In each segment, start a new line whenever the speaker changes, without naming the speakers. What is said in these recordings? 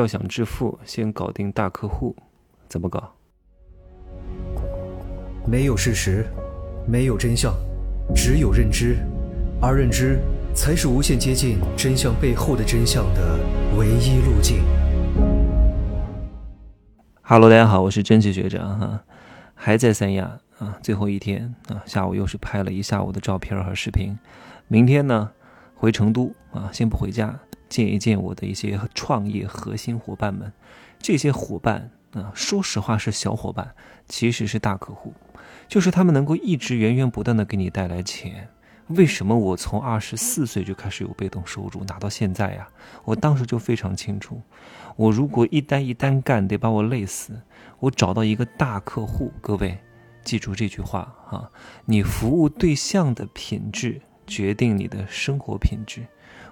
要想致富，先搞定大客户，怎么搞？
没有事实，没有真相，只有认知，而认知才是无限接近真相背后的真相的唯一路径。
Hello，大家好，我是真奇学长哈，还在三亚啊，最后一天啊，下午又是拍了一下午的照片和视频，明天呢回成都啊，先不回家，见一见我的一些创业核心伙伴们，这些伙伴啊，说实话是小伙伴，其实是大客户。就是他们能够一直源源不断的给你带来钱，为什么我从二十四岁就开始有被动收入拿到现在呀？我当时就非常清楚，我如果一单一单干得把我累死，我找到一个大客户，各位记住这句话啊，你服务对象的品质决定你的生活品质。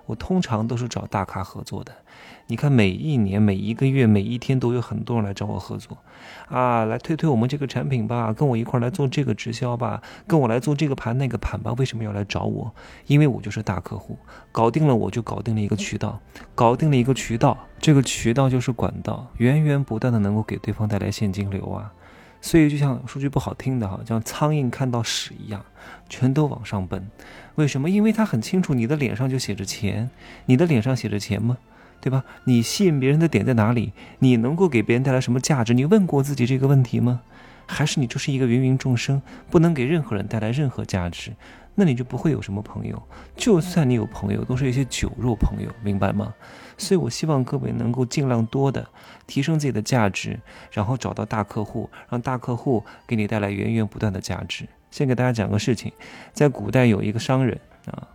我通常都是找大咖合作的，你看每一年、每一个月、每一天都有很多人来找我合作，啊，来推推我们这个产品吧，跟我一块来做这个直销吧，跟我来做这个盘那个盘吧。为什么要来找我？因为我就是大客户，搞定了我就搞定了一个渠道，搞定了一个渠道，这个渠道就是管道，源源不断的能够给对方带来现金流啊。所以就像说句不好听的哈，像苍蝇看到屎一样，全都往上奔。为什么？因为他很清楚，你的脸上就写着钱，你的脸上写着钱吗？对吧？你吸引别人的点在哪里？你能够给别人带来什么价值？你问过自己这个问题吗？还是你就是一个芸芸众生，不能给任何人带来任何价值？那你就不会有什么朋友。就算你有朋友，都是一些酒肉朋友，明白吗？所以我希望各位能够尽量多的提升自己的价值，然后找到大客户，让大客户给你带来源源不断的价值。先给大家讲个事情，在古代有一个商人啊，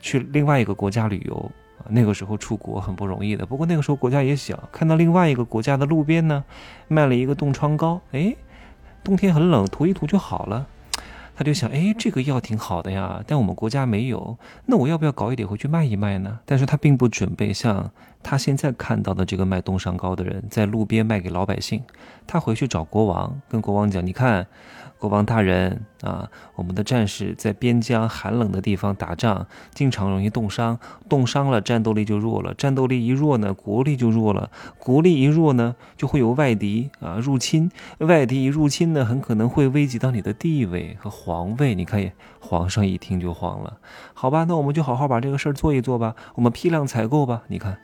去另外一个国家旅游啊，那个时候出国很不容易的。不过那个时候国家也小，看到另外一个国家的路边呢，卖了一个冻疮膏，哎，冬天很冷，涂一涂就好了。他就想，哎，这个药挺好的呀，但我们国家没有，那我要不要搞一点回去卖一卖呢？但是他并不准备像他现在看到的这个卖冻伤膏的人，在路边卖给老百姓。他回去找国王，跟国王讲，你看。国王大人啊，我们的战士在边疆寒冷的地方打仗，经常容易冻伤，冻伤了战斗力就弱了，战斗力一弱呢，国力就弱了，国力一弱呢，就会有外敌啊入侵，外敌一入侵呢，很可能会危及到你的地位和皇位。你看，皇上一听就慌了，好吧，那我们就好好把这个事儿做一做吧，我们批量采购吧。你看，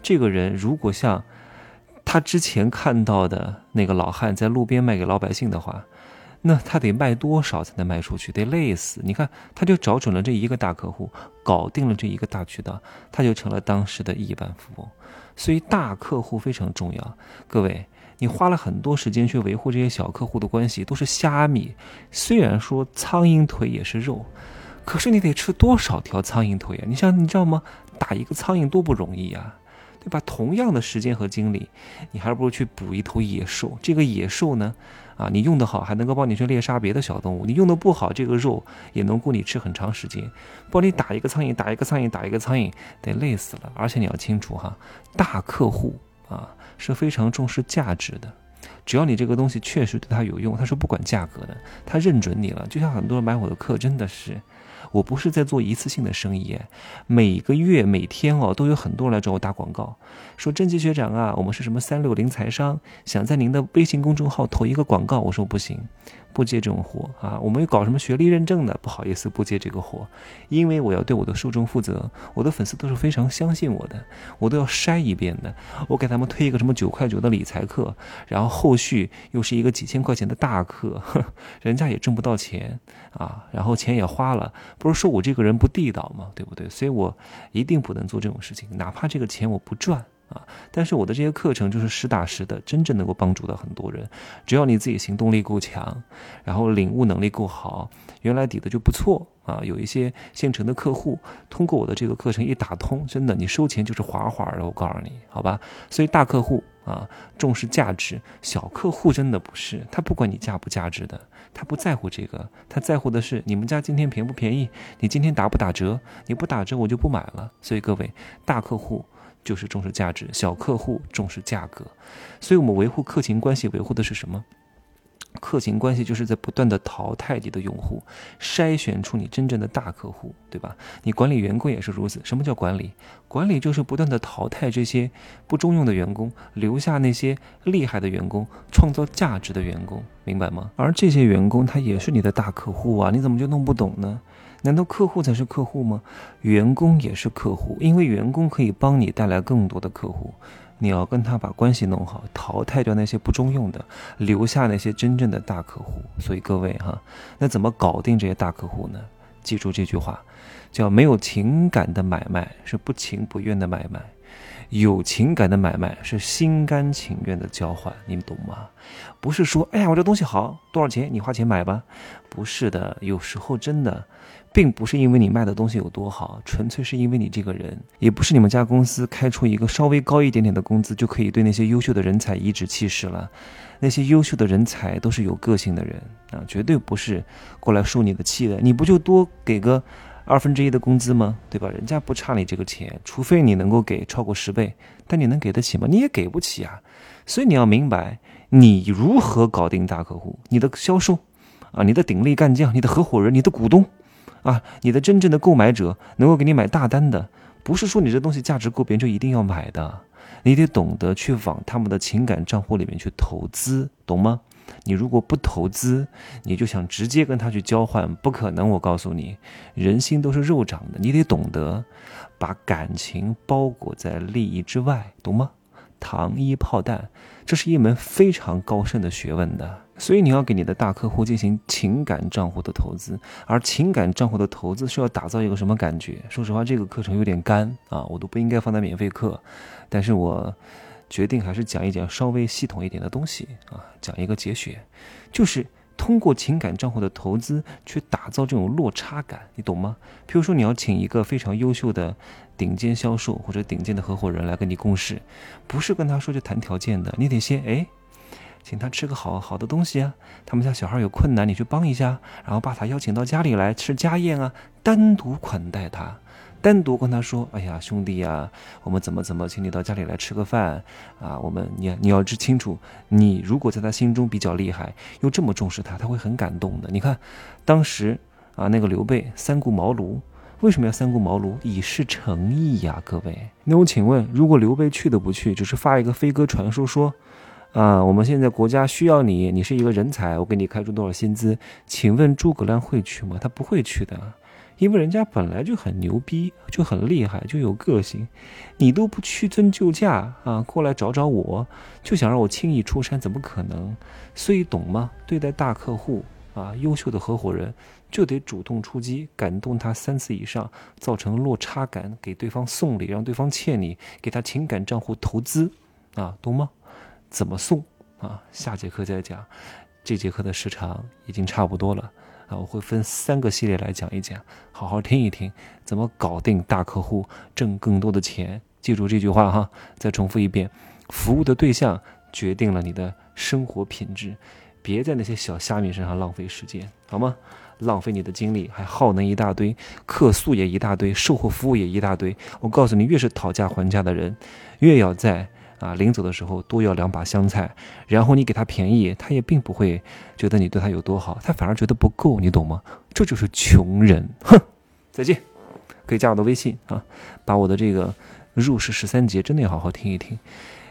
这个人如果像他之前看到的那个老汉在路边卖给老百姓的话。那他得卖多少才能卖出去？得累死！你看，他就找准了这一个大客户，搞定了这一个大渠道，他就成了当时的亿万富翁。所以大客户非常重要。各位，你花了很多时间去维护这些小客户的关系，都是虾米。虽然说苍蝇腿也是肉，可是你得吃多少条苍蝇腿啊？你想，你知道吗？打一个苍蝇多不容易呀！对吧？同样的时间和精力，你还不如去捕一头野兽。这个野兽呢，啊，你用得好，还能够帮你去猎杀别的小动物；你用的不好，这个肉也能够你吃很长时间。帮你打一个苍蝇，打一个苍蝇，打一个苍蝇，得累死了。而且你要清楚哈，大客户啊是非常重视价值的。只要你这个东西确实对他有用，他是不管价格的，他认准你了。就像很多人买我的课，真的是。我不是在做一次性的生意，每个月每天哦都有很多人来找我打广告，说甄奇学长啊，我们是什么三六零财商，想在您的微信公众号投一个广告。我说不行，不接这种活啊。我们又搞什么学历认证的，不好意思不接这个活，因为我要对我的受众负责，我的粉丝都是非常相信我的，我都要筛一遍的。我给他们推一个什么九块九的理财课，然后后续又是一个几千块钱的大课，人家也挣不到钱啊，然后钱也花了。不是说我这个人不地道吗？对不对？所以我一定不能做这种事情，哪怕这个钱我不赚啊。但是我的这些课程就是实打实的，真正能够帮助到很多人。只要你自己行动力够强，然后领悟能力够好，原来底子就不错啊。有一些现成的客户，通过我的这个课程一打通，真的你收钱就是滑滑的。我告诉你，好吧？所以大客户啊重视价值，小客户真的不是，他不管你价不价值的。他不在乎这个，他在乎的是你们家今天便不便宜，你今天打不打折？你不打折我就不买了。所以各位，大客户就是重视价值，小客户重视价格。所以我们维护客情关系，维护的是什么？客情关系就是在不断的淘汰你的用户，筛选出你真正的大客户，对吧？你管理员工也是如此。什么叫管理？管理就是不断的淘汰这些不中用的员工，留下那些厉害的员工，创造价值的员工，明白吗？而这些员工他也是你的大客户啊，你怎么就弄不懂呢？难道客户才是客户吗？员工也是客户，因为员工可以帮你带来更多的客户。你要跟他把关系弄好，淘汰掉那些不中用的，留下那些真正的大客户。所以各位哈，那怎么搞定这些大客户呢？记住这句话，叫没有情感的买卖是不情不愿的买卖，有情感的买卖是心甘情愿的交换。你们懂吗？不是说哎呀我这东西好，多少钱你花钱买吧？不是的，有时候真的。并不是因为你卖的东西有多好，纯粹是因为你这个人，也不是你们家公司开出一个稍微高一点点的工资就可以对那些优秀的人才颐指气使了。那些优秀的人才都是有个性的人啊，绝对不是过来受你的气的。你不就多给个二分之一的工资吗？对吧？人家不差你这个钱，除非你能够给超过十倍，但你能给得起吗？你也给不起啊。所以你要明白，你如何搞定大客户，你的销售啊，你的鼎力干将，你的合伙人，你的股东。啊，你的真正的购买者能够给你买大单的，不是说你这东西价值够，别人就一定要买的。你得懂得去往他们的情感账户里面去投资，懂吗？你如果不投资，你就想直接跟他去交换，不可能。我告诉你，人心都是肉长的，你得懂得把感情包裹在利益之外，懂吗？糖衣炮弹，这是一门非常高深的学问的。所以你要给你的大客户进行情感账户的投资，而情感账户的投资是要打造一个什么感觉？说实话，这个课程有点干啊，我都不应该放在免费课，但是我决定还是讲一讲稍微系统一点的东西啊，讲一个节选，就是通过情感账户的投资去打造这种落差感，你懂吗？比如说你要请一个非常优秀的顶尖销售或者顶尖的合伙人来跟你共事，不是跟他说就谈条件的，你得先哎。请他吃个好好的东西啊！他们家小孩有困难，你去帮一下，然后把他邀请到家里来吃家宴啊，单独款待他，单独跟他说：“哎呀，兄弟呀，我们怎么怎么，请你到家里来吃个饭啊！我们你你要知清楚，你如果在他心中比较厉害，又这么重视他，他会很感动的。你看，当时啊，那个刘备三顾茅庐，为什么要三顾茅庐？以示诚意呀，各位。那我请问，如果刘备去都不去，只是发一个飞鸽传书说。啊，我们现在国家需要你，你是一个人才，我给你开出多少薪资？请问诸葛亮会去吗？他不会去的，因为人家本来就很牛逼，就很厉害，就有个性。你都不屈尊就驾啊，过来找找我，就想让我轻易出山，怎么可能？所以懂吗？对待大客户啊，优秀的合伙人就得主动出击，感动他三次以上，造成落差感，给对方送礼，让对方欠你，给他情感账户投资啊，懂吗？怎么送啊？下节课再讲。这节课的时长已经差不多了啊，我会分三个系列来讲一讲，好好听一听，怎么搞定大客户，挣更多的钱。记住这句话哈，再重复一遍：服务的对象决定了你的生活品质。别在那些小虾米身上浪费时间，好吗？浪费你的精力，还耗能一大堆，客诉也一大堆，售后服务也一大堆。我告诉你，越是讨价还价的人，越要在。啊，临走的时候多要两把香菜，然后你给他便宜，他也并不会觉得你对他有多好，他反而觉得不够，你懂吗？这就是穷人，哼！再见，可以加我的微信啊，把我的这个入世十三节真的要好好听一听。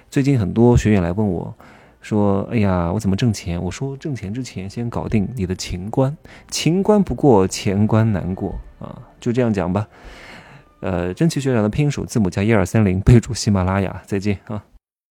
最近很多学员来问我，说：“哎呀，我怎么挣钱？”我说：“挣钱之前先搞定你的情关，情关不过，钱关难过啊。”就这样讲吧。呃，真奇学长的拼音首字母加一二三零，备注喜马拉雅。再见啊。